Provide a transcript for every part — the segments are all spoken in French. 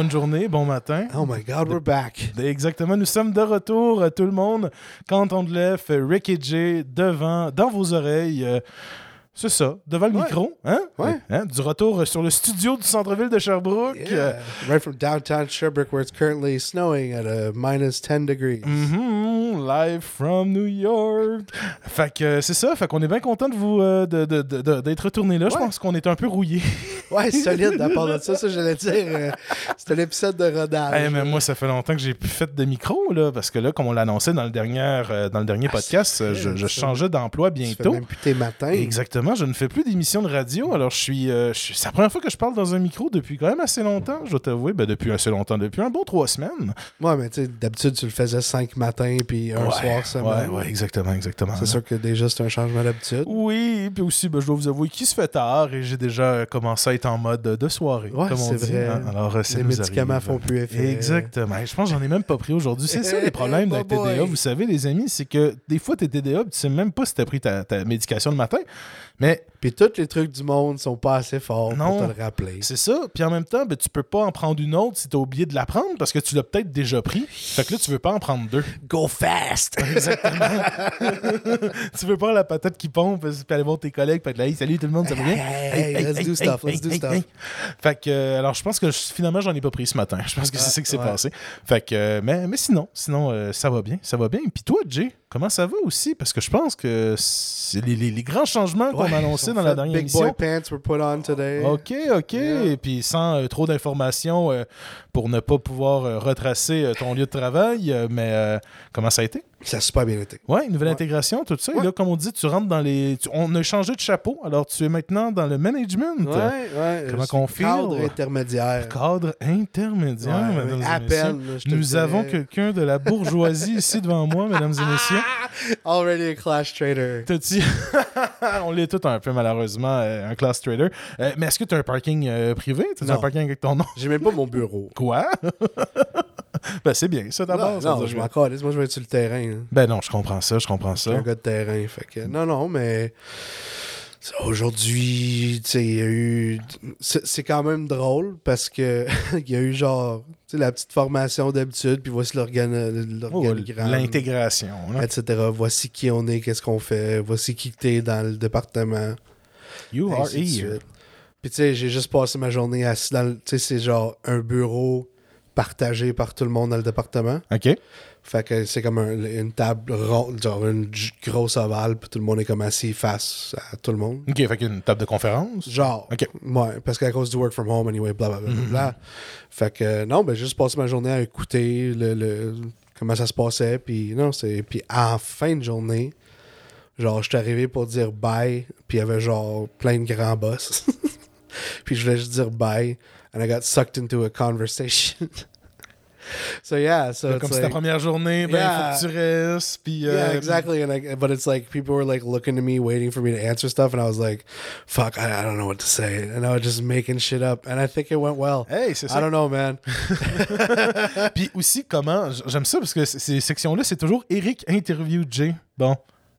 bonne journée, bon matin. Oh my God, we're back. Exactement, nous sommes de retour, euh, tout le monde. Quand on lève, Ricky J devant, dans vos oreilles. euh, c'est ça, devant le Ouais. micro, hein? Ouais. Hein? Du retour euh, sur le studio du centre-ville de Sherbrooke. Euh, Yeah. Right from downtown Sherbrooke, where it's currently snowing at a minus 10 degrees. Mhm, live from New York. Fait que c'est ça, fait qu'on est bien content de vous euh, de- de- de- de- d'être retourné là. Je pense qu'on est un peu rouillé. Ouais, solide à part de ça, ça j'allais dire. euh, C'était l'épisode de rodage. Eh, mais moi, ça fait longtemps que j'ai plus fait de micro, là, parce que là, comme on l'annonçait dans le dernier, euh, dans le dernier Ah, podcast, je, changeais d'emploi bientôt. même plus tes matins. Exactement, je ne fais plus d'émissions de radio, alors je suis, euh, suis- c'est la première fois que je parle dans un micro depuis quand même assez longtemps, je dois t'avouer, ben, depuis assez longtemps, depuis un bon trois semaines. Ouais, mais tu sais, d'habitude, tu le faisais cinq matins puis un Ouais, soir Ouais, semaine. ouais, exactement, exactement. C'est sûr que déjà, c'est un changement d'habitude. Oui, puis aussi, ben, je dois vous avouer qu'il se fait tard et j'ai déjà commencé à être en mode de soirée, Ouais, comme on c'est dit. vrai. hein. Alors, euh, Les médicaments arrive. font plus effet. Exactement. Je pense que j'en ai même pas pris aujourd'hui. C'est ça les problèmes Oh d'un TDA. boy. Vous savez, les amis, c'est que des fois, t'es TDA, tu sais même pas si t'as pris ta, ta médication le matin. Mais Puis tous les trucs du monde sont pas assez forts Non. pour te le rappeler. c'est ça. Puis en même temps, ben, tu peux pas en prendre une autre si t'as oublié de la prendre parce que tu l'as peut-être déjà pris. Fait que là, tu veux pas en prendre deux. Go fast! tu veux pas la patate qui pompe, puis aller voir tes collègues, puis être là, hey, salut tout le monde, ça va bien? Hey, hey, let's do stuff, let's do stuff. Fait que, euh, alors, je pense que je- finalement, j'en ai pas pris ce matin. Je pense que c'est ça qui s'est ouais. passé. Fait que, euh, mais, mais sinon, sinon euh, ça va bien, ça va bien. Puis toi, Jay, comment ça va aussi? Parce que je pense que les, les- les grands changements qu'on Ouais, a dans la dernière Big émission. boy pants were put on today. OK, OK. Yeah. Et puis sans euh, trop d'informations euh, pour ne pas pouvoir euh, retracer ton lieu de travail, mais comment ça a été? Ça a super bien été. Ouais, une nouvelle Ouais. intégration, tout ça. Et là, comme on dit, tu rentres dans les. tu- On a changé de chapeau, alors tu es maintenant dans le management. Ouais, ouais. Comment qu'on feel? Cadre intermédiaire. Cadre intermédiaire, Ouais, mesdames oui, et à messieurs. là, je te Nous dirais. avons quelqu'un de la bourgeoisie ici devant moi, mesdames et messieurs. Already a class trader. T'as-tu- On l'est tous un peu, malheureusement, euh, un class trader. Euh, mais est-ce que tu as un parking euh, privé? Tu as un parking avec ton nom? J'ai même pas mon bureau. Quoi? ben, c'est bien, ça Non, d'abord. ça non, veut je m'en calisse. Moi, je vais être sur le terrain. hein. Ben non, je comprends ça, je comprends Je suis un ça. gars de terrain. Fait que, non, non, mais ça, aujourd'hui, tu sais, il y a eu. C'est quand même drôle parce que il y a eu genre, tu sais, la petite formation d'habitude, puis voici l'organe- Oh, l'organigramme. L'intégration. là. etc. Voici qui on est, qu'est-ce qu'on fait, voici qui t'es dans le département. You are here. Puis tu sais, j'ai juste passé ma journée assis dans. Tu sais, c'est genre un bureau partagé par tout le monde dans le département. OK. Fait que c'est comme un- une table ronde, genre une grosse ovale, puis tout le monde est comme assis face à tout le monde. OK, fait qu'une table de conférence? Genre. OK. Ouais, parce qu'à cause du work from home, anyway, blablabla. Mhm. bla. Fait que non, ben j'ai juste passé ma journée à écouter le, le- comment ça se passait, puis non, c'est. Puis en fin de journée, genre, je suis arrivé pour dire bye, puis il y avait genre plein de grands boss. puis je voulais juste dire bye, and I got sucked into a conversation. so yeah, so it's Comme c'est ta like- première journée, ben, Yeah. faut que tu restes. Puis, euh, Yeah, exactly. And like, but it's like people were like looking to me, waiting for me to answer stuff, and I was like, "Fuck, I, I don't know what to say," and I was just making shit up, and I think it went well. Hey, c'est I ça. don't know, man. Puis aussi, comment. J'aime ça parce que ces sections-là, c'est toujours Eric interview Jay. Bon,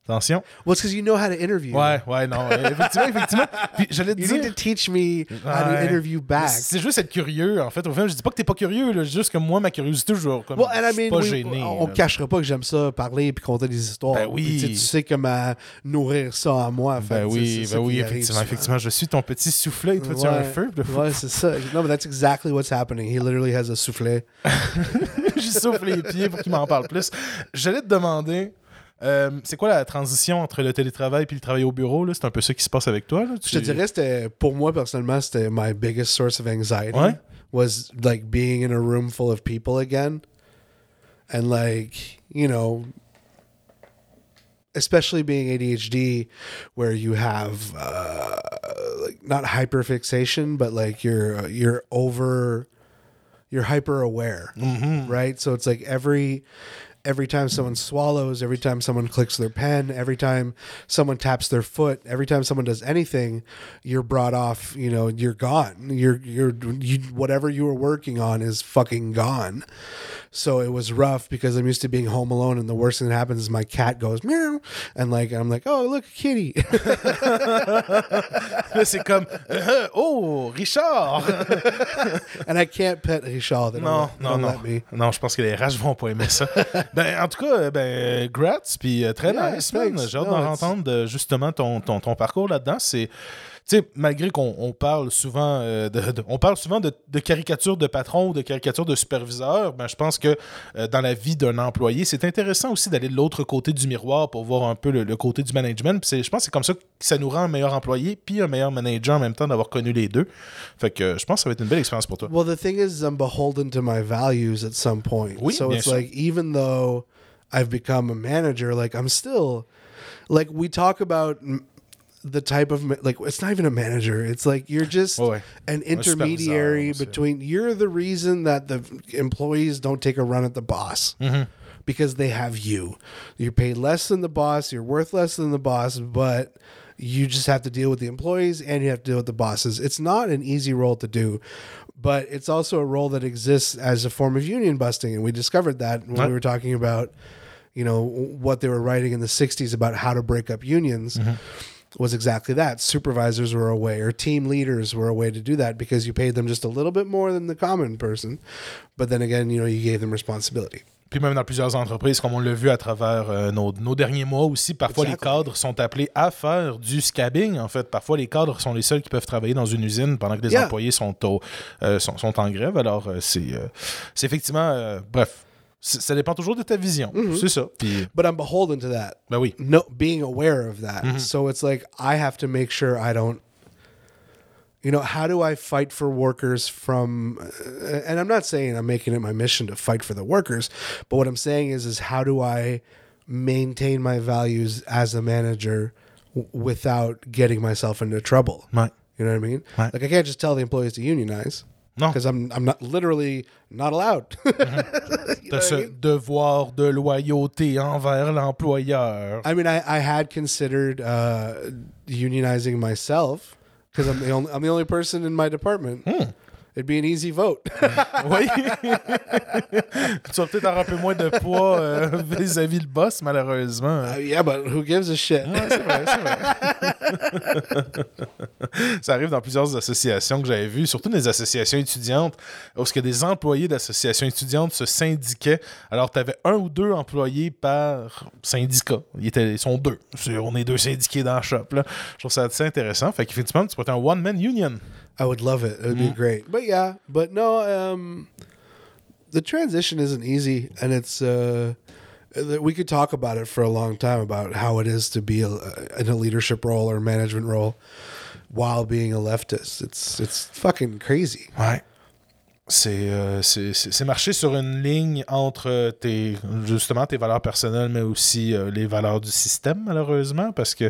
attention. Well, it's because you know how to interview. Ouais, ouais, non. effectivement, effectivement. Puis j'allais te You need dire. to teach me how to Ouais. interview back. C'est juste être curieux, en fait. Au final, je dis pas que t'es pas curieux, là, juste que moi, ma curiosité, je comme, Well, and je I suis mean, pas we- gêné. on là. cachera pas que j'aime ça parler puis conter des histoires. Ben oui. Puis, tu sais, comment nourrir ça en moi. Ben Fait oui, ben oui, arrive effectivement, effectivement. Je suis ton petit soufflet et toi, tu as un Ouais. feu. Ouais, c'est ça. No, but that's exactly what's happening. He literally has a soufflet. J'y souffle les pieds pour qu'il m'en parle plus. J'allais te demander, euh, c'est quoi la transition entre le télétravail et le travail au bureau? là? C'est un peu ça qui se passe avec toi? Là? Je te dirais, c'était, pour moi, personnellement, c'était my biggest source of anxiety. Ouais. Was like being in a room full of people again. And like, you know, especially being ADHD, where you have uh, like not hyperfixation, but like you're you're over, you're hyper aware, Mhm. right? So it's like every every time someone swallows, every time someone clicks their pen, every time someone taps their foot, every time someone does anything, you're brought off. You know, you're gone. You're you're you, whatever you were working on is fucking gone. So it was rough because I'm used to being home alone, and the worst thing that happens is my cat goes meow, and like I'm like, oh look, a kitty. C'est comme Oh, Richard! and I can't pet Richard. They don't, Non, they non, don't non. let me. Non, je pense que les RH vont pas aimer ça. ben, en tout cas, euh, ben, grats, puis euh, très Yeah, nice, man. J'ai hâte d'en entendre de, justement ton, ton, ton parcours là-dedans. C'est. Sais, malgré qu'on on parle souvent euh, de, de- on parle souvent de, de caricature de patron ou de caricature de superviseur, ben, je pense que euh, dans la vie d'un employé, c'est intéressant aussi d'aller de l'autre côté du miroir pour voir un peu le, le côté du management. Puis je pense que c'est comme ça que ça nous rend un meilleur employé puis un meilleur manager en même temps d'avoir connu les deux. Fait que euh, je pense que ça va être une belle expérience pour toi. Well, the thing is, I'm beholden to my values at some point. Oui, so bien it's sûr. like even though I've become a manager, like I'm still like we talk about the type of like it's not even a manager. It's like you're just ouais. an intermediary between. You're the reason that the employees don't take a run at the boss. Mm-hmm. Because they have you. You're paid less than the boss, you're worth less than the boss, but you just have to deal with the employees and you have to deal with the bosses. It's not an easy role to do, but it's also a role that exists as a form of union busting. And we discovered that when Right. we were talking about, you know, what they were writing in the 60s about how to break up unions. Was exactly that. Supervisors were a way, or team leaders were a way to do that because you paid them just a little bit more than the common person. But then again, you know, you gave them responsibility. Puis même dans plusieurs entreprises, comme on l'a vu à travers euh, nos, nos derniers mois aussi, parfois Exactly. les cadres sont appelés à faire du scabbing. En fait, parfois les cadres sont les seuls qui peuvent travailler dans une usine pendant que les Yeah. employés sont, au- euh, sont, sont en grève. Alors, euh, c'est euh, effectivement. euh, bref, ça dépend toujours de ta vision. Mm-hmm. C'est ça. Puis, But I'm beholden to that. ben oui. no being aware of that. So it's like I have to make sure I don't you know, how do I fight for workers from uh, and I'm not saying I'm making it my mission to fight for the workers, but what I'm saying is is how do I maintain my values as a manager without getting myself into trouble? Ouais. You know what I mean? Right. Like I can't just tell the employees to unionize Non. because I'm I'm not literally not allowed. T'as ce devoir de loyauté envers l'employeur. I mean, I, I had considered uh, unionizing myself because I'm the only I'm the only person in my department. It'd be an easy vote. Oui. tu vas peut-être avoir un peu moins de poids euh, vis-à-vis le boss, malheureusement. Uh, yeah, but who gives a shit? Ouais, c'est vrai, c'est vrai. ça arrive dans plusieurs associations que j'avais vues, surtout des associations étudiantes, où ce que des employés d'associations étudiantes se syndiquaient. Alors, tu avais un ou deux employés par syndicat. Ils, étaient, ils sont deux. On est deux syndiqués dans le shop. Là. Je trouve ça assez intéressant. Fait qu'effectivement, tu peux être un one-man union. I would love it. It would be great. But yeah, but no, um, the transition isn't easy, and it's uh, we could talk about it for a long time about how it is to be a, in a leadership role or management role while being a leftist. It's it's fucking crazy. Right. C'est euh, c'est- c'est- c'est marcher sur une ligne entre tes, justement tes valeurs personnelles, mais aussi euh, les valeurs du système, malheureusement, parce que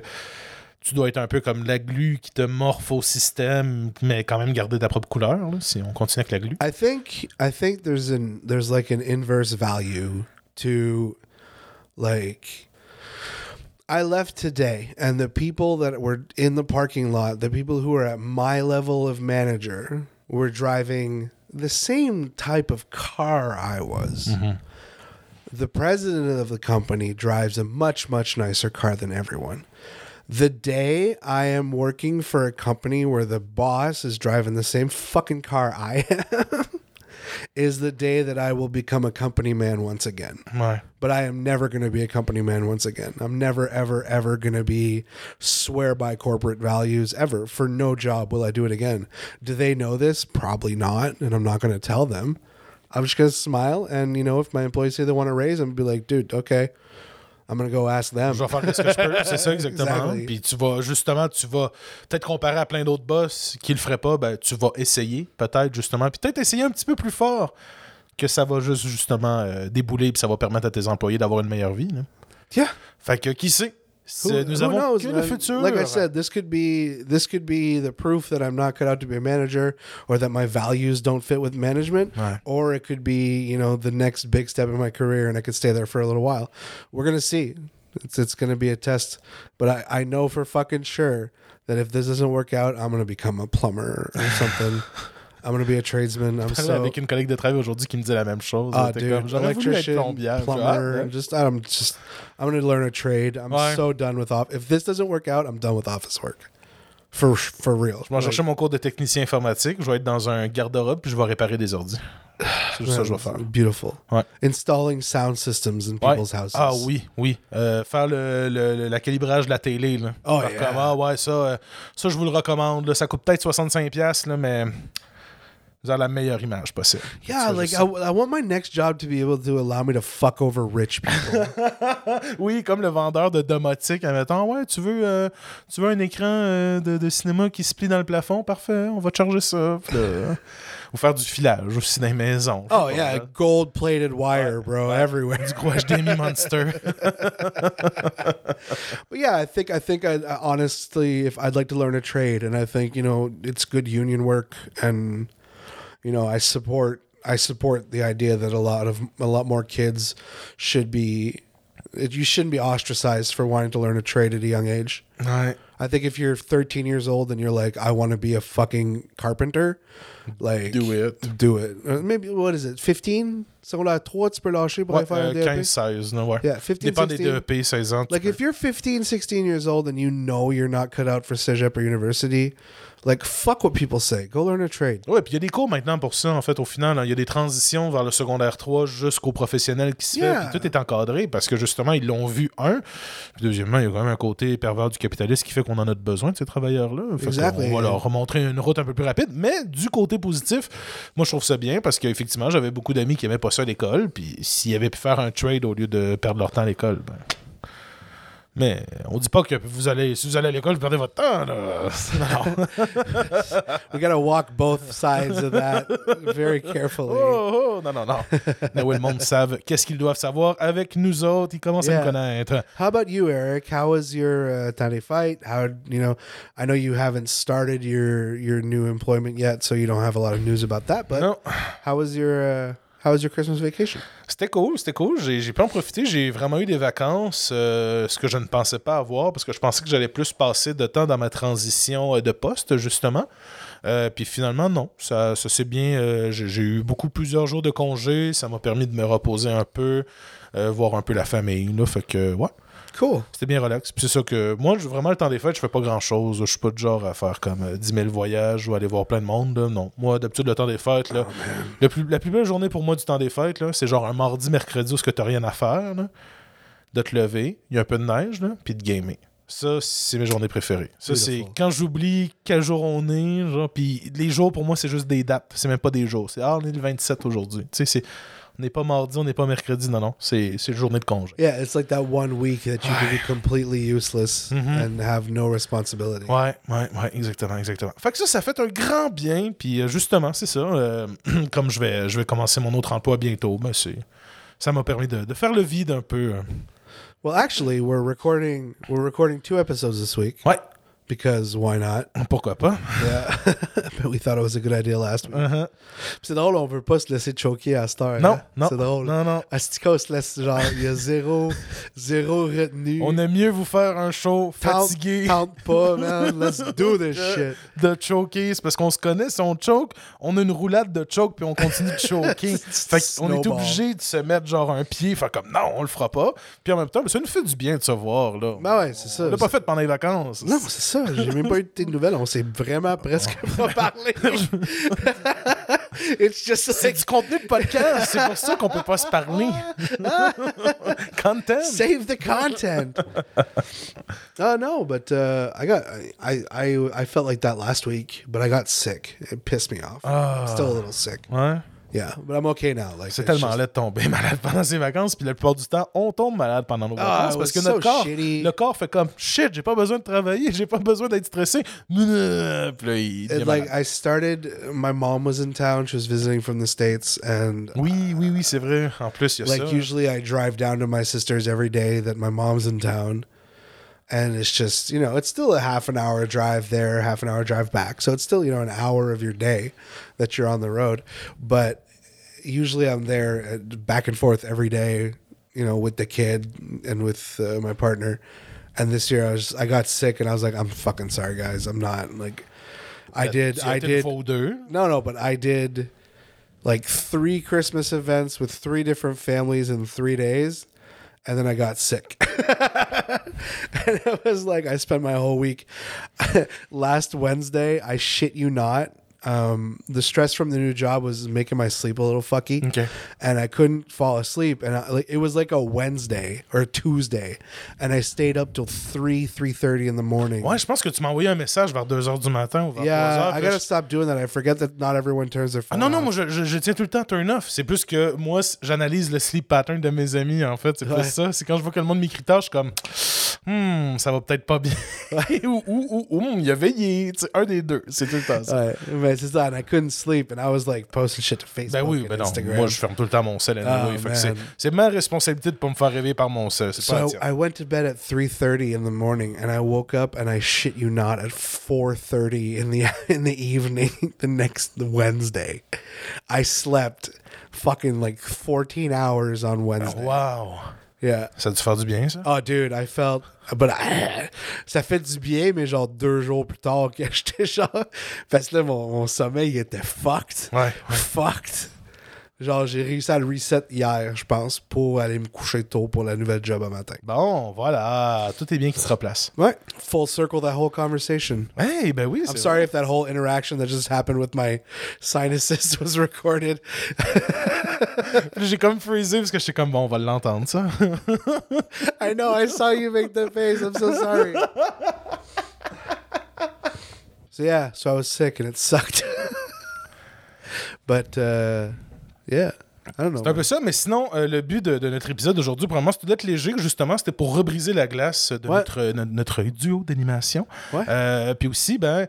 tu dois être un peu comme la glu qui te morphe au système, mais quand même garder ta propre couleur, là, si on continue avec la glu. I think I think there's an there's like an inverse value to like I left today and the people that were in the parking lot, the people who were at my level of manager were driving the same type of car I was. Mm-hmm. The president of the company drives a much much nicer car than everyone. The day I am working for a company where the boss is driving the same fucking car I am is the day that I will become a company man once again. Ouais. But I am never going to be a company man once again. I'm never, ever, ever going to be swear by corporate values ever. For no job will I do it again. Do they know this? Probably not. And I'm not going to tell them. I'm just going to smile. And, you know, if my employees say they want a raise, I'm going to be like, dude, okay. I'm going to go ask them. Je vais faire ce que je peux, c'est ça exactement. Exactly. Puis tu vas justement, tu vas peut-être comparer à plein d'autres boss qui le feraient pas, ben tu vas essayer peut-être justement, puis peut-être essayer un petit peu plus fort que ça va juste justement euh, débouler puis ça va permettre à tes employés d'avoir une meilleure vie. là. Yeah. Fait que qui sait? C'est- nous who avons knows, que le man? futur. Like I said, this could be this could be the proof that I'm not cut out to be a manager, or that my values don't fit with management, or it could be you know the next big step in my career, and I could stay there for a little while. We're gonna see. It's it's gonna be a test, but I I know for fucking sure that if this doesn't work out, I'm gonna become a plumber or something. I'm gonna be a tradesman. I'm so avec une collègue de travail aujourd'hui qui me disait la même chose. Ah, dude, comme, electrician, plumber. ah, ouais. Just I'm just I'm gonna learn a trade. I'm Ouais. so done with off. If this doesn't work out, I'm done with office work. For for real. Je vais chercher mon cours de technicien informatique. Je vais être dans un garde-robe puis je vais réparer des ordis. C'est juste ça que je vais faire. Beautiful. Ouais. Installing sound systems in Ouais. people's houses. Ah oui, oui. Euh, faire le, le- le- la calibrage de la télé. Là. Oh, yeah. comme, ah ouais, ça, euh, ça, je vous le recommande. là. Ça coûte peut-être 65$, là, mais vous avez la meilleure image possible. Yeah, like I, I want my next job to be able to allow me to fuck over rich people. Oui, comme le vendeur de domotique, admettons, ouais, tu veux, euh, tu veux un écran euh, de, de cinéma qui se plie dans le plafond, parfait, on va te charger ça. Ou faire du filage aussi dans les maisons. Oh yeah, gold plated wire, bro, everywhere. Du gros HDMI Monster. But yeah, I think I think I, I honestly, if I'd like to learn a trade, and I think you know it's good union work, and you know I support I support the idea that a lot of a lot more kids should be. You shouldn't be ostracized for wanting to learn a trade at a young age. ouais. I think if you're 13 years old and you're like, I want to be a fucking carpenter, like Do it. do it. Uh, Maybe what is it? 15? Secondaire 3, tu peux lâcher pour Ouais, aller faire un DEP? 15-16, non, ouais. Yeah, 15, Dépend des 16. DEP, 16 ans. Like peux. if you're 15, 16 years old and you know you're not cut out for cégep or university, like fuck what people say. Go learn a trade. Ouais, puis il y a des cours maintenant pour ça, en fait, au final. hein. Il y a des transitions vers le secondaire 3 jusqu'au professionnel qui se Yeah. fait. Puis tout est encadré parce que justement, ils l'ont vu, un. Puis deuxièmement, il y a quand même un côté pervers du capitalisme qui fait qu'on en a besoin de ces travailleurs-là. Qu'on va leur remontrer une route un peu plus rapide. Mais du côté positif, moi, je trouve ça bien parce qu'effectivement, j'avais beaucoup d'amis qui aimaient pas ça à l'école. Puis s'ils avaient pu faire un trade au lieu de perdre leur temps à l'école, ben. Mais on dit pas que vous allez, si vous allez à l'école, vous perdez votre temps. Là. Non. We gotta walk both sides of that very carefully. Oh, oh, non, non, non. Mais oui, le monde savent qu'est-ce qu'ils doivent savoir avec nous autres. Ils commencent à Yeah. nous connaître. How about you, Eric? How was your uh, Tande fight? How you know? I know you haven't started your your new employment yet, so you don't have a lot of news about that. But Non, how was your uh, how was your Christmas vacation? c'était cool, c'était cool. J'ai pu en profiter. J'ai vraiment eu des vacances, euh, ce que je ne pensais pas avoir, parce que je pensais que j'allais plus passer de temps dans ma transition euh, de poste, justement. Euh, puis finalement, non. Ça, ça s'est bien. J'ai eu beaucoup, plusieurs jours de congé. Ça m'a permis de me reposer un peu, voir un peu la famille. Là, fait que, ouais. Cool. C'était bien relax. Puis c'est ça que moi, je- vraiment, le temps des fêtes, je fais pas grand chose. Je suis pas du genre à faire comme euh, 10 000 voyages ou aller voir plein de monde. là. Non. Moi, d'habitude, le temps des fêtes, là, le plus, la plus belle journée pour moi du temps des fêtes, là, c'est genre un mardi, mercredi où ce que t'as rien à faire. là, de te lever, il y a un peu de neige, là, puis de gamer. Ça, c'est mes journées préférées. Ça, c'est quand j'oublie quel jour on est, genre, puis les jours, pour moi, c'est juste des dates. C'est même pas des jours. C'est, ah, on est le 27 aujourd'hui. Tu sais, c'est, on n'est pas mardi, on n'est pas mercredi. Non, non. C'est, c'est une journée de congé. Yeah, it's like that one week that you can be completely useless and have no responsibility. Ouais, ouais, ouais, exactement, exactement. Fait que ça, ça fait un grand bien. Puis euh, justement, c'est ça. euh, comme je vais, je vais commencer mon autre emploi bientôt, ben c'est, ça m'a permis de, de faire le vide un peu. euh. Well, actually, we're recording we're recording two episodes this week Ouais, because why not? pourquoi pas? Yeah, but we thought it was a good idea last week. Uh-huh. C'est drôle, on veut pas se laisser choquer à cette heure. Non, hein? non. C'est drôle. Non, non. Astica, on se laisse genre, il y a zéro, zéro retenue. On aime mieux vous faire un show fatigué Tente pas, man. Let's do this shit. de choker. C'est parce qu'on se connaît. Si on choke, on a une roulade de choke puis on continue de choker. fait qu'on est obligé de se mettre genre un pied. Fait comme non, on le fera pas. Puis en même temps, ça nous fait du bien de se voir. Là. Ben ouais, c'est ça. On l'a pas fait pendant les vacances. Non, c'est ça. J'ai même pas eu de tes nouvelles. On s'est vraiment presque pas parlé. It's just C'est du contenu de podcast. C'est pour ça qu'on peut pas se parler. Content. save the content. oh no, but uh, I got I, I I felt like that last week, but I got sick. It pissed me off. Ah. Still a little sick. Ouais. Yeah, but I'm okay now. Like C'est tellement just- laid de tomber malade pendant ses vacances. Puis la plupart du temps, on tombe malade pendant nos Ah, vacances it parce que notre so corps, shitty. le corps fait comme shit, j'ai pas besoin de travailler, j'ai pas besoin d'être stressé. Puis là, il It, like. I started. My mom was in town. She was visiting from the states, and Oui, oui, oui, c'est vrai. En plus, il y a like ça. usually I drive down to my sister's every day that my mom's in town, and it's just you know it's still a half an hour drive there, half an hour drive back. So it's still you know an hour of your day that you're on the road, but usually I'm there uh, back and forth every day, you know, with the kid and with uh, my partner. And this year I was I got sick and I was like I'm fucking sorry guys. I'm not like I did I did no no but I did like three Christmas events with three different families in three days and then I got sick. And it was like I spent my whole week. Last Wednesday I shit you not um, the stress from the new job was making my sleep a little fucky Okay. and I couldn't fall asleep. And I, like, it was like a Wednesday or a Tuesday, and I stayed up till three, three thirty in the morning. Ouais, je pense que tu m'as envoyé un message vers 2h du matin ou vers 3h. Yeah, I puis gotta je- stop doing that. I forget that not everyone turns their Ah phone. non, non, off. moi je, je- je tiens tout le temps turn off. C'est plus que moi, j'analyse le sleep pattern de mes amis, en fait. C'est plus Ouais. ça. C'est quand je vois que le monde m'écrit tard, je suis comme, hmm, ça va peut-être pas bien. ou, ou, ou, ou, il a veillé. Un des deux. C'est tout le temps ça. Ouais, mais c'est ça. And I couldn't sleep, and I was like posting shit to Facebook Ben oui, ben non. Instagram. Moi, je ferme tout le temps mon sel anyway. Oh, que c'est- c'est ma responsabilité de pas me faire par mon sel. C'est pas So tienne. I went to bed at 3:30 in the morning and I woke up and I shit you not at 4:30 in the in the evening the next Wednesday. I slept fucking like 14 hours on Wednesday. Oh, wow. Yeah. Ça a dû faire du bien, ça? Oh dude, I felt but I- ça fait du bien mais genre deux jours plus tard que j'étais genre parce que là mon, mon sommeil il était fucked. Ouais. Fucked. Genre j'ai réussi à le reset hier, je pense, pour aller me coucher tôt pour la nouvelle job à matin. Bon, voilà. Tout est bien qui se replace. Ouais. Full circle that whole conversation. Hey, ben oui. I'm sorry if that whole interaction that just happened with my sinuses was recorded. J'ai comme freezé parce que j'étais comme, bon, on va l'entendre, ça. I know, I saw you make that face. I'm so sorry. so yeah, so I was sick and it sucked. but uh, yeah. C'est un peu ça, mais sinon, euh, le but de, de notre épisode d'aujourd'hui, probablement, c'était d'être léger, justement, c'était pour rebriser la glace de Ouais. notre, no- notre duo d'animation. Ouais. Euh, puis aussi, ben,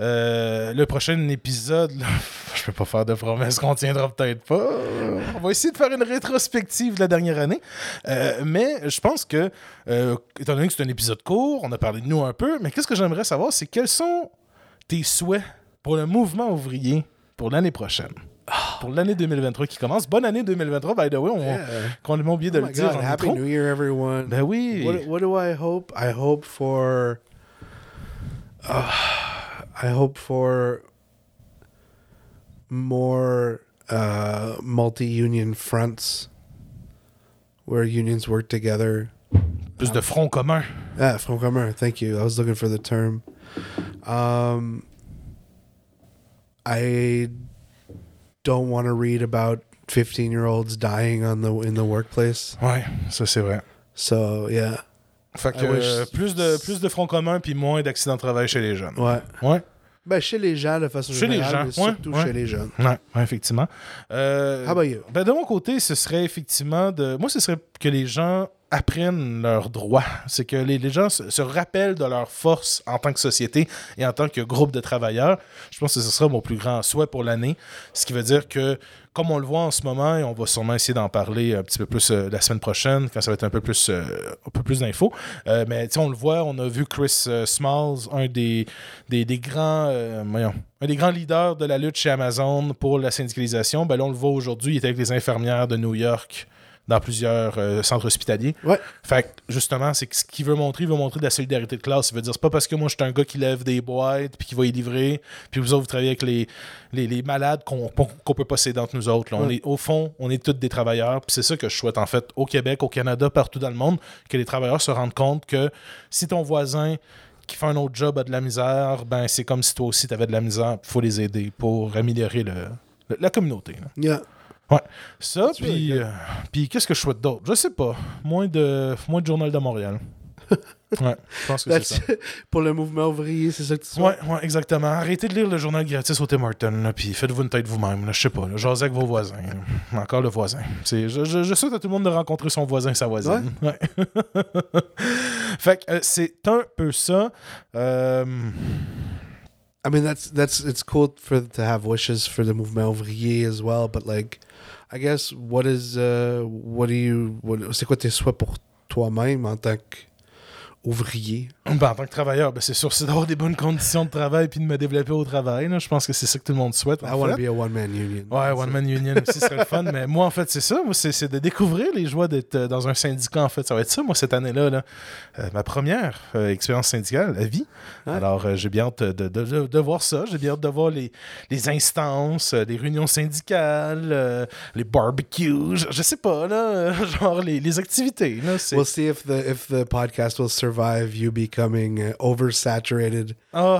euh, le prochain épisode, là, je peux pas faire de promesses qu'on tiendra peut-être pas. On va essayer de faire une rétrospective de la dernière année. Euh, mais je pense que, euh, étant donné que c'est un épisode court, on a parlé de nous un peu, mais qu'est-ce que j'aimerais savoir, c'est quels sont tes souhaits pour le mouvement ouvrier pour l'année prochaine? Pour l'année 2023 qui commence. Bonne année 2023, by the way. On, Yeah. qu'on a oublié de Oh le dire God, Happy. New Year, everyone. Ben oui. What, what do I hope? I hope for. Uh, I hope for more uh, multi-union fronts where unions work together. Plus de front commun. Ah, front commun. Thank you. I was looking for the term. Um, I don't want to read about fifteen-year-olds dying on the in the workplace. Ouais, ça c'est vrai. So yeah, Fait que euh, plus de plus de front commun puis moins d'accidents de travail chez les jeunes. ouais. Ouais. Ben, chez les gens de façon Chez les gens, mais surtout ouais. chez les jeunes. Ouais, ouais, effectivement. Euh, How about you? ben, de mon côté, ce serait effectivement de. Moi, ce serait que les gens apprennent leurs droits. C'est que les, les gens se, se rappellent de leur force en tant que société et en tant que groupe de travailleurs. Je pense que ce sera mon plus grand souhait pour l'année. Ce qui veut dire que, comme on le voit en ce moment, et on va sûrement essayer d'en parler un petit peu plus euh, la semaine prochaine, quand ça va être un peu plus, euh, plus d'infos. Euh, mais on le voit, on a vu Chris euh, Smalls, un des, des, grands, un des grands leaders de la lutte chez Amazon pour la syndicalisation. Ben là, on le voit aujourd'hui, il est avec les infirmières de New York dans plusieurs euh, centres hospitaliers. Ouais. Fait que, justement, c'est que ce qu'il veut montrer, il veut montrer de la solidarité de classe. Il veut dire, c'est pas parce que moi, je suis un gars qui lève des boîtes, puis qui va y livrer, puis vous autres, vous travaillez avec les, les, les malades qu'on qu'on peut pas s'aider entre nous autres. là. On Ouais. est, au fond, on est tous des travailleurs, puis c'est ça que je souhaite, en fait, au Québec, au Canada, partout dans le monde, que les travailleurs se rendent compte que si ton voisin qui fait un autre job a de la misère, ben c'est comme si toi aussi tu avais de la misère, il faut les aider pour améliorer le, le- la communauté. là. Yeah. Ça, That's really puis, euh, puis qu'est-ce que je souhaite d'autre? Je sais pas. Moins de, moins de Journal de Montréal. ouais, je pense que c'est ça. Pour le mouvement ouvrier, c'est ça que tu souhaites? Ouais, ouais, exactement. Arrêtez de lire le journal gratis au Tim Hortons, là, puis faites-vous une tête vous-même. Je sais pas, là, jasez avec vos voisins. là. Encore le voisin. Je, je souhaite à tout le monde de rencontrer son voisin et sa voisine. Ouais. fait que euh, c'est un peu ça. Euh, I mean, that's that's it's cool for to have wishes for the mouvement ouvrier as well, but like, I guess what is uh what do you what c'est quoi tes souhaits pour toi-même en tant ouvrier. Ben, en tant que travailleur, ben, c'est sûr, c'est d'avoir des bonnes conditions de travail puis de me développer au travail. là. Je pense que c'est ça que tout le monde souhaite. I want to be a one-man union. Ouais, One Man Union aussi serait le fun. Mais moi, en fait, c'est ça. C'est de découvrir les joies d'être euh, dans un syndicat. En fait, ça va être ça, moi, cette année-là. là. Euh, ma première euh, expérience syndicale à vie. Ouais. Alors, euh, j'ai bien hâte de, de- de- de voir ça. J'ai bien hâte de voir les, les instances, les réunions syndicales, les barbecues. Je, je sais pas, là. genre, les, les activités. Là. We'll see if the if the podcast will survive you becoming uh, oversaturated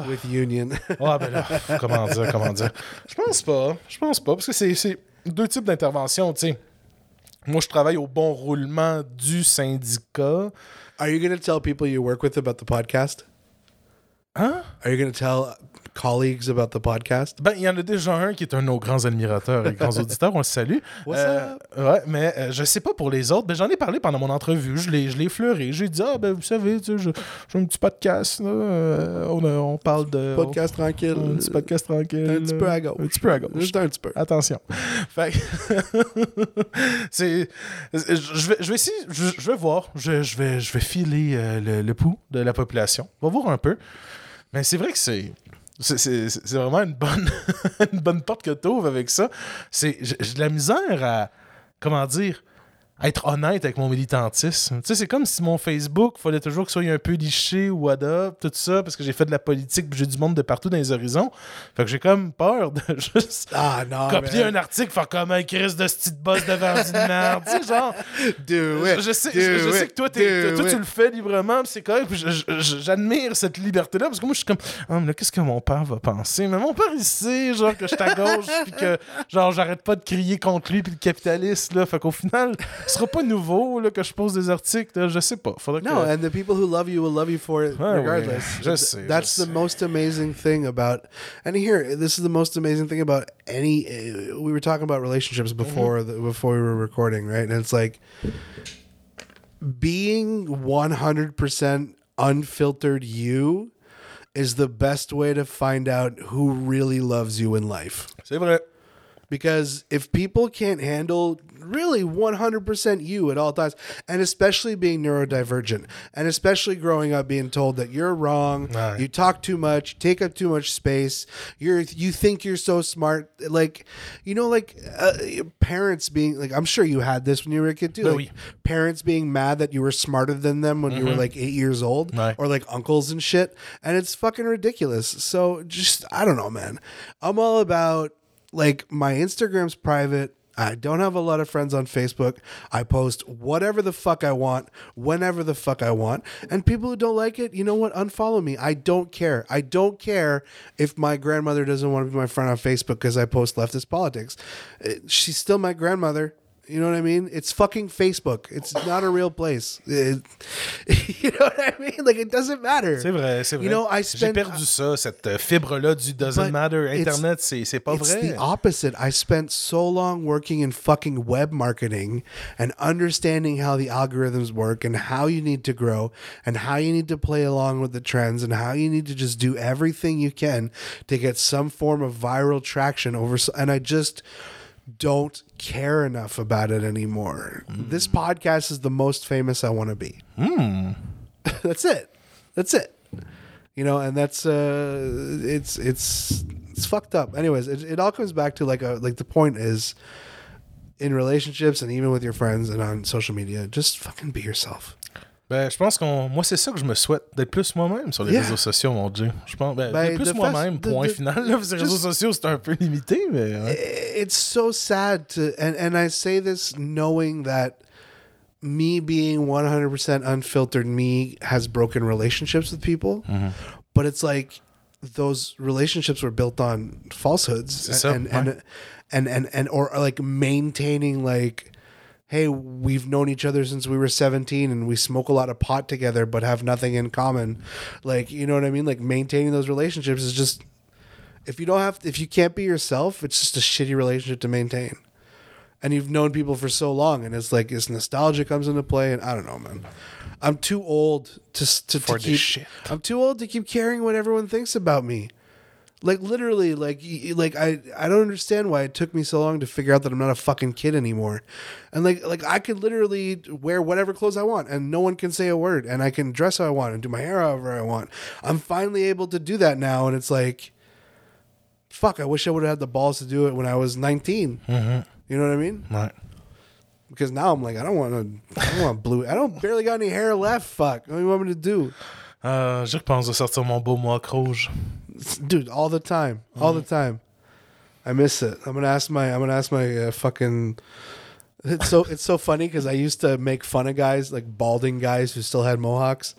with union. Ah, ben là, comment dire, comment dire? Je pense pas. Je pense pas. Parce que c'est- deux types d'intervention, tu sais. Moi, je travaille au bon roulement du syndicat. Are you going to tell people you work with about the podcast? Hein? Are you going to tell colleagues about the podcast? Ben, il y en a déjà un qui est un de nos grands admirateurs et grands auditeurs. On le salue. What's Euh, Ouais, mais euh, je sais pas pour les autres. Ben, j'en ai parlé pendant mon entrevue. Je l'ai, je l'ai fleuré. J'ai dit, ah, ben, vous savez, tu sais, je- j'ai un petit podcast. Là, euh, on, on parle de. Podcast tranquille. un petit podcast tranquille. Un petit peu à gauche. Un petit peu à gauche. Juste un petit peu. Attention. Fait c'est je vais je vais essayer je, je vais voir, je, je vais je vais filer euh, le, le pouls de la population. On va voir un peu. Mais c'est vrai que c'est c'est- vraiment une bonne une bonne porte que tu ouvres avec ça. J'ai de la misère à comment dire être honnête avec mon militantisme. Tu sais, c'est comme si mon Facebook, fallait toujours que soit un peu liché ou adopte, tout ça, parce que j'ai fait de la politique, puis j'ai du monde de partout dans les horizons. Fait que j'ai comme peur de juste Ah non. copier un article, faire comme un Chris de ce petit boss de vendu de merde. tu sais, genre. Je, je sais, je, je sais que toi, t'es- toi, tu le fais librement, c'est correct. J'admire cette liberté-là, parce que moi, je suis comme, ah, mais là, qu'est-ce que mon père va penser? Mais mon père, il sait, genre, que je suis à gauche, puis que, genre, j'arrête pas de crier contre lui, puis le capitaliste, là. Fait qu'au final, ce sera pas nouveau, là, que je pose des articles, là, je sais pas. Faudrait No, que... and the people who love you will love you for it Ouais, regardless. ouais, je sais, That's je the sais. most amazing thing about. And here, this is the most amazing thing about any. Uh, we were talking about relationships before the, before we were recording, right? And it's like being one hundred percent unfiltered you is the best way to find out who really loves you in life. C'est vrai. because if people can't handle really 100% you at all times and especially being neurodivergent and especially growing up being told that you're wrong Right. you talk too much take up too much space you're you think you're so smart like you know like uh, parents being like i'm sure you had this when you were a kid too Ben like oui. parents being mad that you were smarter than them when you were like 8 years old Right. or like uncles and shit and it's fucking ridiculous so just i don't know man i'm all about like my Instagram's private. I don't have a lot of friends on Facebook. I post whatever the fuck I want, whenever the fuck I want. And people who don't like it, you know what? Unfollow me. I don't care. I don't care if my grandmother doesn't want to be my friend on Facebook because I post leftist politics. Uh, She's still my grandmother. You know what I mean? It's fucking Facebook. It's not a real place. It- you know what I mean? Like it doesn't matter. C'est vrai, c'est vrai. You know, I spent, J'ai perdu ça, cette euh, fibre-là du doesn't But matter. Internet, c'est c'est pas it's vrai. the opposite. I spent so long working in fucking web marketing and understanding how the algorithms work and how you need to grow and how you need to play along with the trends and how you need to just do everything you can to get some form of viral traction over. And I just don't care enough about it anymore. This hmm. podcast is the most famous I want to be. Hmm. that's it. That's it. You know, and that's uh it's it's it's fucked up. Anyways, it, it all comes back to like a like the point is in relationships and even with your friends and on social media, just fucking be yourself. Ben, je pense qu'on. Moi, c'est ça que je me souhaite, d'être plus moi-même sur les Yeah. réseaux sociaux, mon Dieu. Je pense. Ben, Ben, plus moi-même, point de- final. Là, les réseaux sociaux, c'est un peu limité, mais. ouais. It's so sad to and and I say this knowing that me being 100% unfiltered me has broken relationships with people. Mm-hmm. But it's like those relationships were built on falsehoods ça, and, and, and and and or like maintaining like hey we've known each other since we were 17 and we smoke a lot of pot together but have nothing in common. Like you know what i mean? Like maintaining those relationships is just if you don't have if you can't be yourself it's just a shitty relationship to maintain. And you've known people for so long and it's like this nostalgia comes into play and i don't know man. I'm too old to to, to keep shit. i'm too old to keep caring what everyone thinks about me Like literally, like y- like I I don't understand why it took me so long to figure out that I'm not a fucking kid anymore, and like like I could literally wear whatever clothes I want, and no one can say a word, and I can dress how I want and do my hair however I want. I'm finally able to do that now, and it's like, fuck, I wish I would have had the balls to do it when I was 19. Mm-hmm. You know what I mean? Ouais. Because now I'm like, I don't want to, I don't want blue. I don't barely got any hair left. Fuck, what do you want me to do? Euh, je repense de sortir mon beau mock rouge. Dude all the time all the time. I miss it. I'm gonna ask my i'm gonna ask my uh, fucking it's so it's so funny because i used to make fun of guys like balding guys who still had mohawks.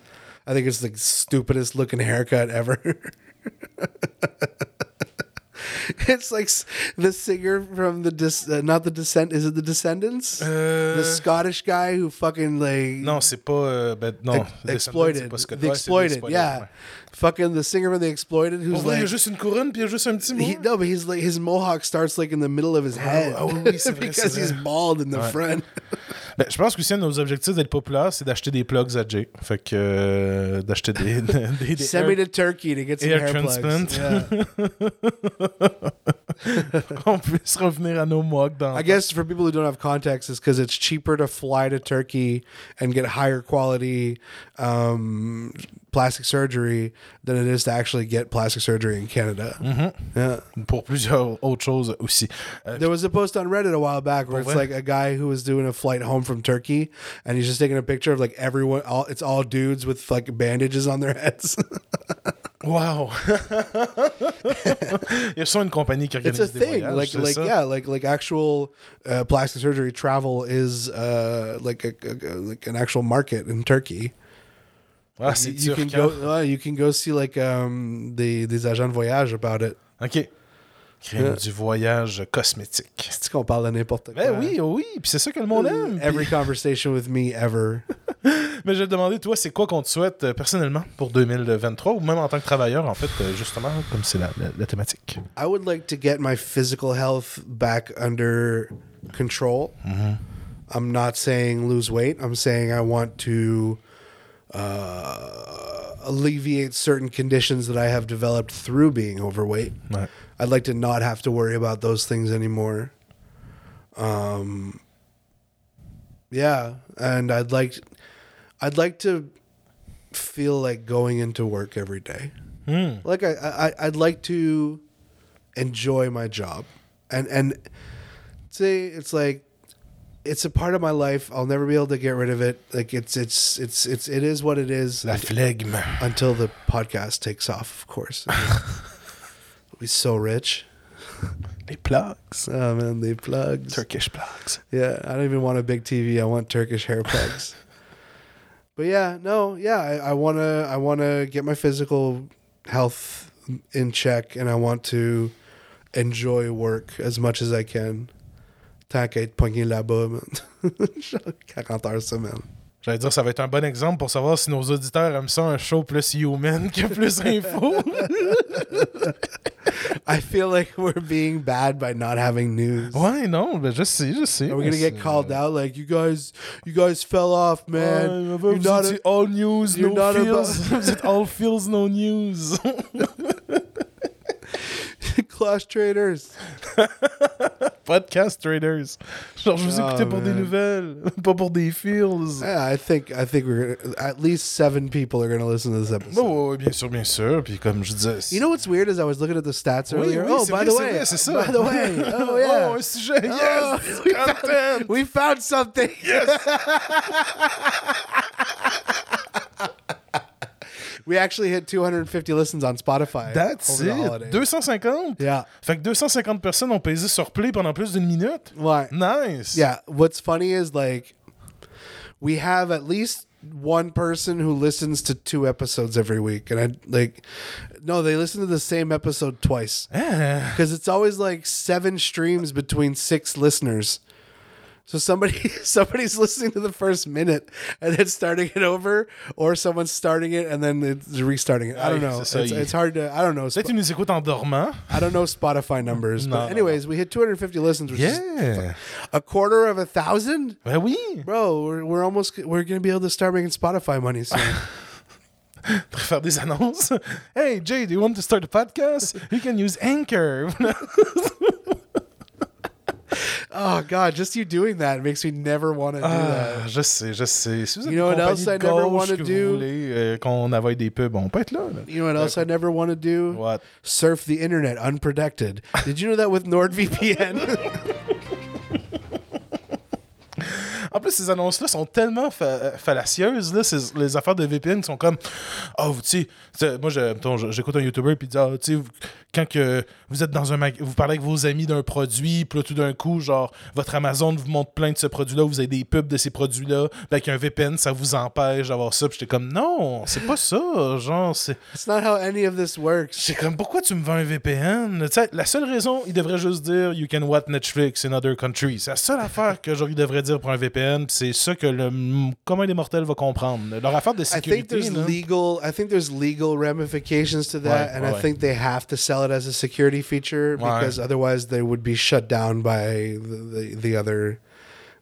I think it's the stupidest looking haircut ever it's like the singer from the dis, uh, not the descent is it the descendants Euh, the scottish guy who fucking like non, c'est pas. euh, ben, non, ex- exploited pas the exploited yeah ouais. fucking the singer from the exploited who's vrai, il y a like juste une couronne, puis il y a juste un petit mot. He, no, but he's like his mohawk starts like in the middle of his head oh oui, c'est vrai, because c'est he's bald in the Ouais. front. Ben, je pense qu'aussi, un de nos objectifs d'être populaire, c'est d'acheter des plugs à Jay. Fait que. euh, d'acheter des. des, des Send me to Turkey to get some Hair hair, transplant. Yeah. qu'on puisse revenir à nos mugs dans. I guess for people who don't have context, it's because it's cheaper to fly to Turkey and get higher quality um, plastic surgery than it is to actually get plastic surgery in Canada. Mhm. Yeah. Pour plusieurs autres choses aussi. Euh, There was a post on Reddit a while back where it's like a guy who was doing a flight home from Turkey and he's just taking a picture of like everyone all it's all dudes with like bandages on their heads. Wow! Il y a sûrement une compagnie qui it's a thing voyages, like like ça? yeah like like actual uh, plastic surgery travel is uh like a- a- like an actual market in Turkey Ah, c'est you, you can go uh, you can go see like um the des agents de voyage about it? OK. Crime Yeah. du voyage cosmétique. c'est qu'on parle de n'importe quoi? Ben oui, oh oui, puis c'est ça que le monde aime. puis- every conversation with me ever Mais je vais te demander, toi, c'est quoi qu'on te souhaite euh, personnellement pour 2023 ou même en tant que travailleur, en fait, euh, justement, comme c'est la, la- la thématique? I would like to get my physical health back under control. I'm not saying lose weight. I'm saying I want to uh, alleviate certain conditions that I have developed through being overweight. Ouais. I'd like to not have to worry about those things anymore. Um, yeah, and I'd like, I'd like to feel like going into work every day. Hmm. Like I, I, I'd like to enjoy my job, and and say it's like it's a part of my life. I'll never be able to get rid of it. Like it's it's it's it's it is what it is La flegme. until the podcast takes off. Of course, we'll be so rich. Les plugs. Oh man, the plugs. Turkish plugs. Yeah, I don't even want a big TV. I want Turkish hair plugs. but yeah, no, yeah, I, I wanna I wanna get my physical health in check, and I want to enjoy work as much as I can. Tant qu'à être pogné là-bas, man. 40 heures semaine. J'allais dire, ça va être un bon exemple pour savoir si nos auditeurs aiment ça, un show plus human que plus info. I feel like we're being bad by not having news. ouais, non, ben je sais, je sais. Are we gonna get called out like you guys? You guys fell off, man. Ouais, you're not a- all news, no feels. êtes all feels, no news. Class traders. Podcast traders. Genre, je vous Oh, écoutais pour des man. nouvelles, pas pour des feels. Yeah, I think I think we're gonna, at least seven people are gonna listen to this episode. Oh, ouais, bien sûr, bien sûr. Puis comme je disais... You know what's weird is I was looking at the stats earlier? oui, oh, by vrai, the way, c'est ça. by the way, oh yeah, Oh, un sujet, yes! Oh, we, content! found, we found something. We actually hit 250 listens on Spotify. That's it. holidays. 250? Yeah. Fait que 250 personnes ont pesé sur play pendant plus d'une minute. Why? Nice. Yeah. What's funny is like we have at least one person who listens to two episodes every week, and I like no, they listen to the same episode twice. Eh. Because it's always like seven streams between six listeners. So somebody somebody's listening to the first minute and then starting it over, or someone's starting it and then it's restarting it. I don't know. It's, it's hard to. I don't know. Peut-être tu nous écoutes en dormant. I don't know Spotify numbers. No, but no, anyways, we hit 250 listens, which is Yeah. a quarter of a thousand. Ben oui. Bro, we're, we're almost we're gonna be able to start making Spotify money soon. pour faire des annonces. Hey, Jay, do you want to start a podcast? You can use Anchor. Oh God, just you doing that makes me never want to do that. Ah, je sais, je sais. Si vous êtes You know une what compagnie else de I never gauche wanna que do? voulez, euh, qu'on envoie des pubs, on peut être là. là. You know what else I never want to do? What? Surf the internet unprotected. Did you know that with NordVPN? En plus, ces annonces-là sont tellement fa- fallacieuses. Là, ces- les affaires de VPN sont comme Oh, tu sais, moi, j'écoute un YouTuber puis il dit Ah, tu sais, quand que vous êtes dans un mag- vous parlez avec vos amis d'un produit, puis là, tout d'un coup, genre, votre Amazon vous montre plein de ce produit-là, vous avez des pubs de ces produits-là, avec un VPN, ça vous empêche d'avoir ça. Puis j'étais comme Non, c'est pas ça. Genre, c'est. It's not how any of this works. C'est comme pourquoi tu me vends un VPN? La seule raison, il devrait juste dire You can watch Netflix in other countries. C'est la seule affaire que genre, il devrait dire pour un VPN, c'est ça que le mm, commun des mortels va comprendre. Leur affaire de I think sécurité. there's legal. I think there's legal ramifications to that, Ouais, and ouais, I ouais. think they have to sell it as a security feature Ouais. because otherwise they would be shut down by the the, the other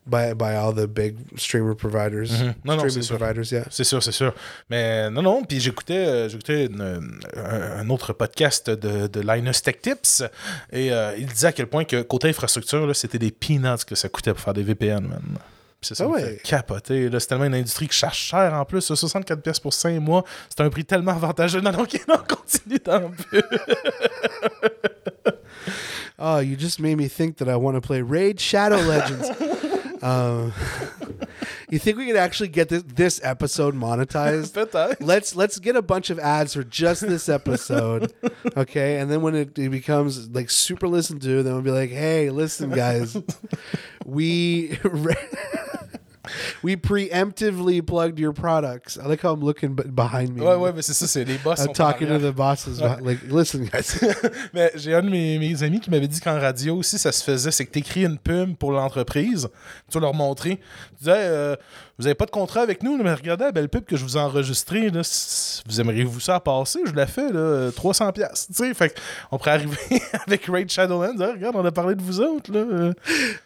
by by all the big streamer providers. Mhm. Non, non, streaming c'est sûr. yeah. C'est sûr, c'est sûr. Mais non, non. Puis j'écoutais, euh, j'écoutais un, autre podcast de, de Linus Tech Tips et euh, il disait à quel point que côté infrastructure, c'était des peanuts que ça coûtait pour faire des VPN, man. Puis C'est ça Ah me fait capoter. C'est tellement une industrie qui cherche cher en plus. 64$ pièces pour 5 mois, c'est un prix tellement avantageux. Non, non, ok, non, continue le but. Oh, you just made me think that I want to play Raid Shadow Legends. um, you think we could actually get this this episode monetized? Let's let's get a bunch of ads for just this episode okay? And then when it, it becomes like super listened to then we'll be like hey listen guys. We we preemptively plugged your products i like how i'm looking behind me Ouais, ouais, mais c'est ça, c'est les boss. i'm talking to the bosses like listen guys Mais j'ai un de mes, mes amis qui m'avait dit qu'en radio aussi, ça se faisait, c'est que tu écris une pub pour l'entreprise, tu vas leur montrer. Tu disais, euh, vous avez pas de contrat avec nous, mais regardez la belle pub que je vous ai enregistrée. Là, vous aimeriez-vous ça à passer? Je la fais, là, 300$. piastres, Tu sais, fait on pourrait arriver avec Raid Shadowlands. dire, regarde, on a parlé de vous autres. Là,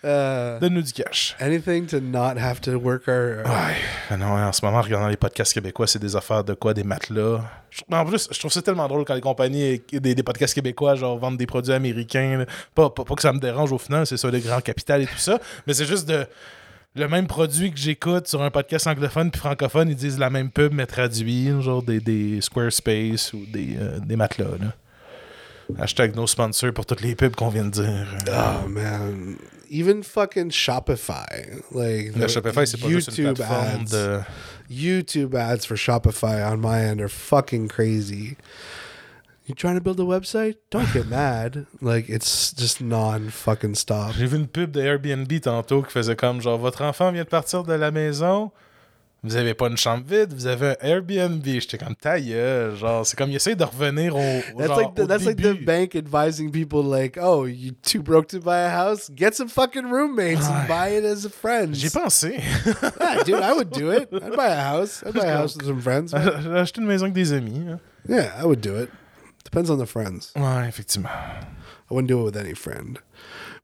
euh, uh, Donne-nous du cash. anything to not have to Ouais. Non, en ce moment, en regardant les podcasts québécois, c'est des affaires de quoi? Des matelas? En plus, je trouve ça tellement drôle quand les compagnies, des, podcasts québécois, genre, vendent des produits américains. pas, pas que ça me dérange au final, c'est ça, le grand capital et tout ça. Mais c'est juste de. Le même produit que j'écoute sur un podcast anglophone puis francophone, ils disent la même pub, mais traduit, genre des, des Squarespace ou des, euh, des matelas. Là. Hashtag no sponsor pour toutes les pubs qu'on vient de dire. Oh man, even fucking Shopify, like the Shopify, c'est pas juste une YouTube plateforme ads. de. YouTube ads for Shopify on my end are fucking crazy. You trying to build a website? Don't get mad. Like it's just non fucking stop. J'ai vu une pub de Airbnb tantôt qui faisait comme genre votre enfant vient de partir de la maison, vous avez pas une chambre vide, vous avez un Airbnb. J'étais comme ta gueule, genre c'est comme il essaie de revenir au, au That's genre, like the, au that's like the début. bank advising people like, oh, you too broke to buy a house? Get some fucking roommates and buy it as a friend. J'ai pensé. yeah, dude, I would do it. I'd buy a house. I'd buy a house with some friends. J'ai acheté une maison avec des amis. hein. Yeah, I would do it. Depends on the friends. Ouais, effectivement. I wouldn't do it with any friend.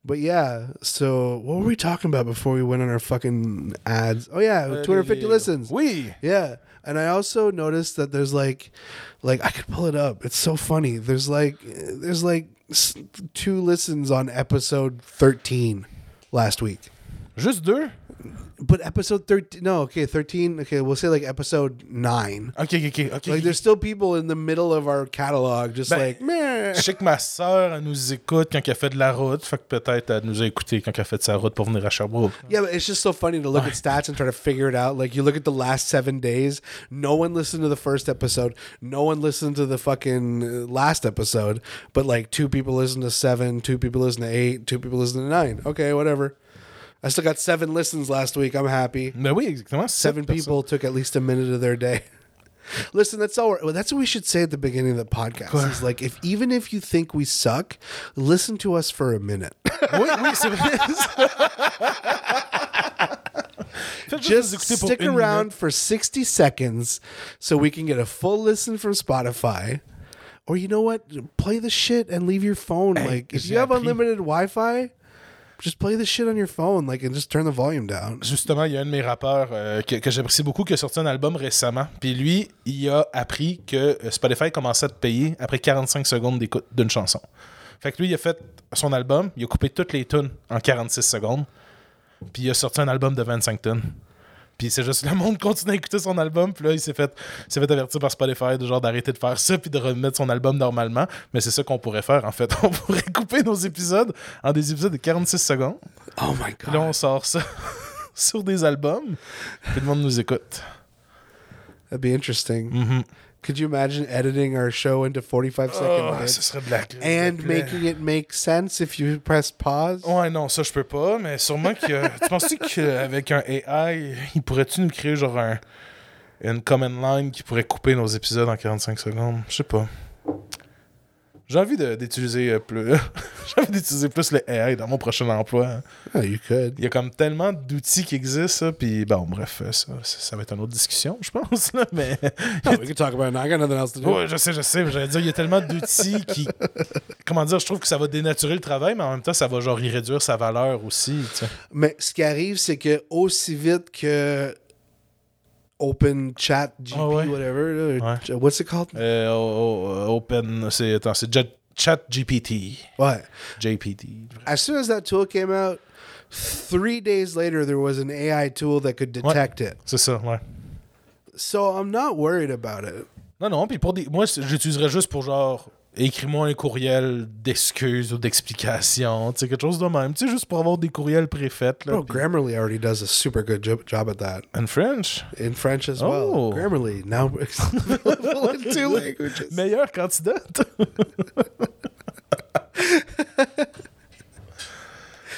But yeah, so what were we talking about before we went on our fucking ads? Oh yeah, 250 listens. We. Yeah. And I also noticed that there's like like I could pull it up. It's so funny. There's like there's like s- two listens on episode 13 last week. Juste deux. But episode 13 no, okay, 13, okay, we'll say like episode 9. Ok, ok, ok. ok. Like there's still people in the middle of our catalog just Ben, like meh. Je sais que ma soeur, elle nous écoute quand elle fait de la route. Fait que peut-être elle nous a écouté quand elle fait de sa route pour venir à Sherbrooke. Yeah, but it's just so funny to look at stats and try to figure it out. Like you look at the last seven days, no one listened to the first episode, no one listened to the fucking uh, last episode, but like two people listened to seven, two people listened to eight, two people listened to nine. Okay, whatever. I still got seven listens last week. I'm happy. Oui, exactement. Seven people took at least a minute of their day. Listen, that's all. We're, well, that's what we should say at the beginning of the podcast. Is like, if even if you think we suck, listen to us for a minute. personnes. Oui, oui, c'est vrai. Faites just nous écouter pour stick around minute. for 60 seconds so we can get a full listen from Spotify. Or you know what? Play the shit and leave your phone. Hey, like if you have appris. unlimited Wi-Fi, just play the shit on your phone, like, and just turn the volume down. Justement, il y a un de mes rappeurs euh, que, j'apprécie beaucoup qui a sorti un album récemment. Puis lui, il a appris que euh, Spotify commençait à te payer après 45 secondes d'écoute d'une chanson. Fait que lui, il a fait son album, il a coupé toutes les tunes en 46 secondes. Puis il a sorti un album de 25 tunes. Puis c'est juste le monde continue à écouter son album. Puis là, il s'est fait, il s'est fait avertir par Spotify de genre d'arrêter de faire ça puis de remettre son album normalement. Mais c'est ça qu'on pourrait faire en fait. On pourrait couper nos épisodes en des épisodes de 46 secondes. Oh my Puis là, on sort ça sur des albums. Puis le monde nous écoute. That'd be interesting. Mhm. Could you imagine editing our show into 45 second Oh, ce serait de la and de la- making it make sense if you press pause? Ouais, non, ça je peux pas, mais sûrement que. tu penses-tu qu'avec un AI, il pourrait-tu nous créer genre un, une command line qui pourrait couper nos épisodes en 45 secondes? Je sais pas. J'ai envie d'utiliser euh, plus. J'ai envie d'utiliser plus le AI dans mon prochain emploi. Oh, you could. Il y a comme tellement d'outils qui existent, ça, puis bon, bref, euh, ça, ça, ça va être une autre discussion, je pense, là, mais. No, we could talk about it now. I got nothing else to do. Ouais, je sais, je sais, mais j'allais dire, il y a tellement d'outils qui. Comment dire, je trouve que ça va dénaturer le travail, mais en même temps, ça va genre y réduire sa valeur aussi, tu sais. Mais ce qui arrive, c'est que aussi vite que Open Chat GP, Ah ouais. whatever, là, Ouais. what's it called? Euh, o- o- open, c'est attends, c'est Chat GPT, Ouais. JPT. As soon as that tool came out, three days later, there was an AI tool that could detect it. C'est ça, ouais. So I'm not worried about it. Non, non, puis pour des, moi, j'utiliserais juste pour genre écris-moi un courriel d'excuses ou d'explications, tu sais, quelque chose de même, tu sais, juste pour avoir des courriels préfaits là. Puis- Grammarly already does a super good job, job at that. In French, In French as Oh. well. Grammarly, now in two languages. meilleure candidate.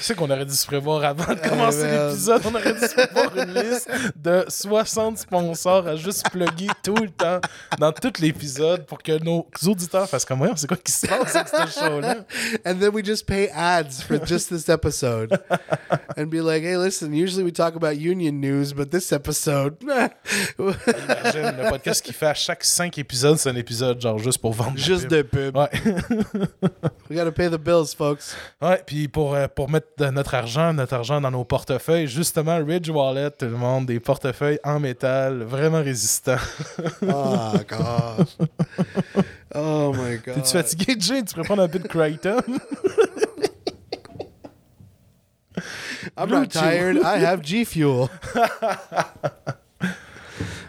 Sais qu'on aurait dû se prévoir avant de commencer man. l'épisode. On aurait dû se prévoir une liste de 60 sponsors à juste plugger tout le temps dans tout l'épisode pour que nos auditeurs fassent comme Voyons, c'est quoi qui se passe avec ce show-là? And then we just pay ads for just this episode and be like, hey, listen, usually we talk about union news, but this episode, Imagine le podcast qu'il fait à chaque 5 épisodes, c'est un épisode genre juste pour vendre. la just pub. Ouais. We got to pay the bills, folks. Ouais, puis pour, euh, pour mettre de notre argent, notre argent dans nos portefeuilles, justement, Ridge Wallet, tout le monde, des portefeuilles en métal, vraiment résistants. Oh, gosh. Oh, my God. T'es-tu fatigué, Jay? Tu pourrais prendre un peu de Crichton? I'm Blue not tired. I have G Fuel.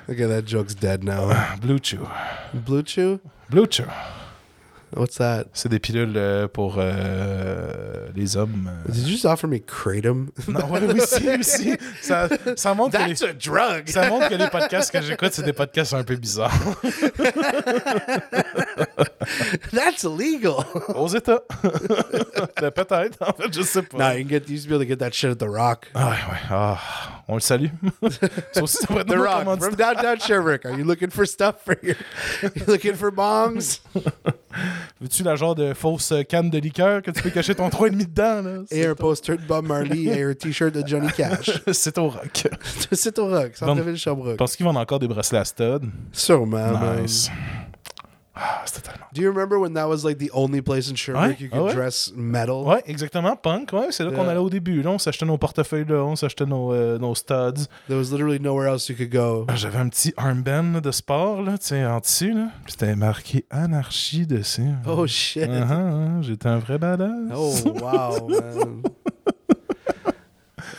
okay, that joke's dead now. Blue Chew. Blue Chew? Blue Chew. What's that? C'est des pilules euh, pour euh, les hommes. euh. Did you just offer me Kratom? Non, ouais, oui, si, aussi. Ça, ça montre que les... That's a drug. Ça montre que les podcasts que j'écoute, c'est des podcasts un peu bizarres. That's illegal. Aux États. Ben, Peut-être, en fait, je sais pas. nah, you can get you used to be able to get that shit at The Rock. Ah, ouais, ouais. Ah, on le salue. pourrait être The Rock from downtown Sherbrooke. Are you looking for stuff for your? You looking for bongs? Veux-tu la genre de fausse canne de liqueur que tu peux cacher ton 3,5 dedans? Là? C'est Air poster de Bob Marley et un t-shirt de Johnny Cash. C'est au rock. C'est au Rock, centre-ville Sherbrooke. qu'ils vendent encore des bracelets à stud. Sûrement, man. Ah, c'était tellement. Do you remember when that was like the only place in Sherbrooke Ouais, you could ah ouais. dress metal? Ouais, exactement. Punk, ouais, c'est là qu'on allait au début. Là, on s'achetait nos portefeuilles là, on s'achetait nos, euh, nos studs. There was literally nowhere else you could go. Ah, J'avais un petit armband là, de sport, là, tu sais, en dessus, là. Puis C'était marqué anarchie dessus. Oh shit. Ah, ah, J'étais un vrai badass. Oh wow, man.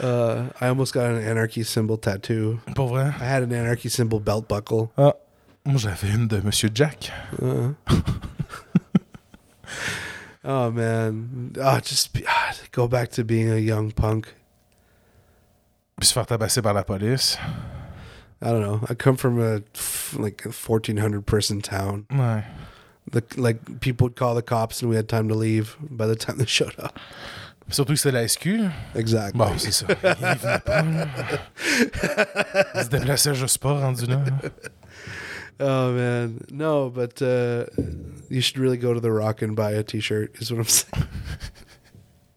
Uh, I almost got an anarchy symbol tattoo. Pour vrai? I had an anarchy symbol belt buckle. Ah, j'avais une de Monsieur Jack. Uh. oh man, oh just be, ah, go back to being a young punk. Puis se faire tabasser par la police. I don't know. I come from a like a fourteen hundred person town. Ouais. The like people would call the cops and we had time to leave by the time they showed up. Surtout que c'était la SQ. Exactly. Bon, c'est ça. Il venait pas, là. Se déplaçait juste pas rendu là. Oh man, no, but uh, you should really go to the Rock and buy a T-shirt. Is what I'm saying.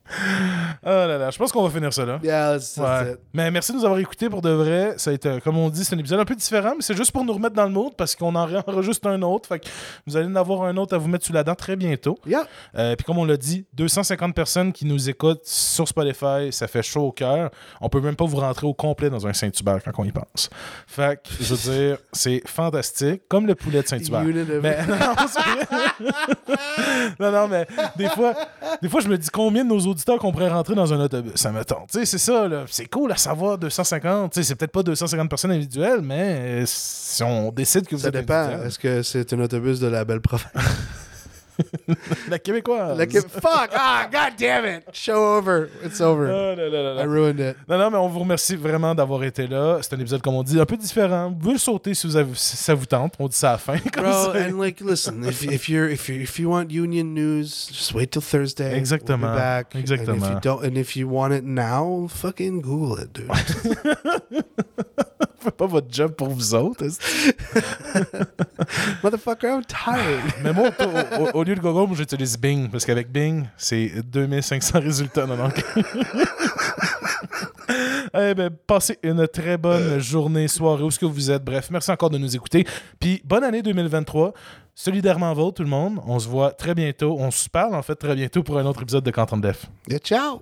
Oh là là, je pense qu'on va finir ça là. Yeah, Ouais. Mais merci de nous avoir écoutés pour de vrai. Ça a été, comme on dit, c'est un épisode un peu différent, mais c'est juste pour nous remettre dans le mood parce qu'on en enregistre un autre. Fait que vous allez en avoir un autre à vous mettre sous la dent très bientôt. Yeah. Euh, Puis comme on l'a dit, 250 personnes qui nous écoutent sur Spotify, ça fait chaud au cœur. On peut même pas vous rentrer au complet dans un Saint-Hubert quand on y pense. Fait que, je veux dire, c'est fantastique. Comme le poulet de Saint-Hubert. Mais non, non, mais des fois, des fois, je me dis combien de nos auditeurs qu'on pourrait rentrer dans un autobus. Ça me tente. C'est ça. C'est cool à savoir 250. Tu sais, c'est peut-être pas 250 personnes individuelles, mais euh, si on décide que vous Ça êtes dépend. Est-ce que c'est un autobus de la belle province? La québécoise. Fuck! Ah, god damn it! Show over. It's over. Oh là là là là. I ruined it. Non, non, mais on vous remercie vraiment d'avoir été là. C'est un épisode, comme on dit, un peu différent. Vous pouvez le sauter si, vous avez- si ça vous tente. On dit ça à la fin. comme Bro, ça. and like, listen, if, if you're if you if you want union news, just wait till Thursday. We'll Exactement. be back. And if Exactement. you don't, and if you want it now, fucking Google it, dude. Pas votre job pour vous autres. Motherfucker, I'm tired. Mais moi, au, au- au lieu de Google, moi, j'utilise Bing. Parce qu'avec Bing, c'est 2500 résultats. Non, non. Eh ben, passez une très bonne journée, soirée, où ce que vous êtes. Bref, merci encore de nous écouter. Puis, bonne année 2023. Solidairement vôtre, tout le monde. On se voit très bientôt. On se parle, en fait, très bientôt pour un autre épisode de Quantum Def. yeah, ciao.